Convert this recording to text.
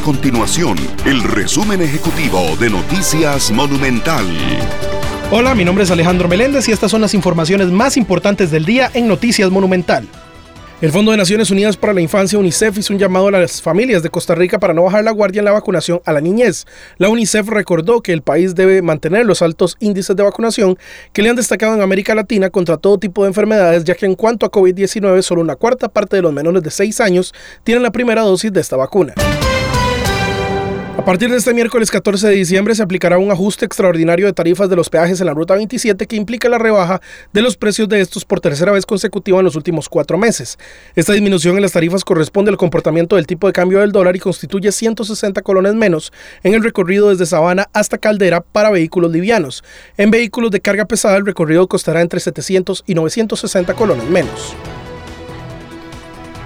continuación el resumen ejecutivo de Noticias Monumental. Hola, mi nombre es Alejandro Meléndez y estas son las informaciones más importantes del día en Noticias Monumental. El Fondo de Naciones Unidas para la Infancia, UNICEF, hizo un llamado a las familias de Costa Rica para no bajar la guardia en la vacunación a la niñez. La UNICEF recordó que el país debe mantener los altos índices de vacunación que le han destacado en América Latina contra todo tipo de enfermedades, ya que en cuanto a COVID-19, solo una cuarta parte de los menores de 6 años tienen la primera dosis de esta vacuna. A partir de este miércoles 14 de diciembre se aplicará un ajuste extraordinario de tarifas de los peajes en la Ruta 27 que implica la rebaja de los precios de estos por tercera vez consecutiva en los últimos cuatro meses. Esta disminución en las tarifas corresponde al comportamiento del tipo de cambio del dólar y constituye 160 colones menos en el recorrido desde Sabana hasta Caldera para vehículos livianos. En vehículos de carga pesada el recorrido costará entre 700 y 960 colones menos.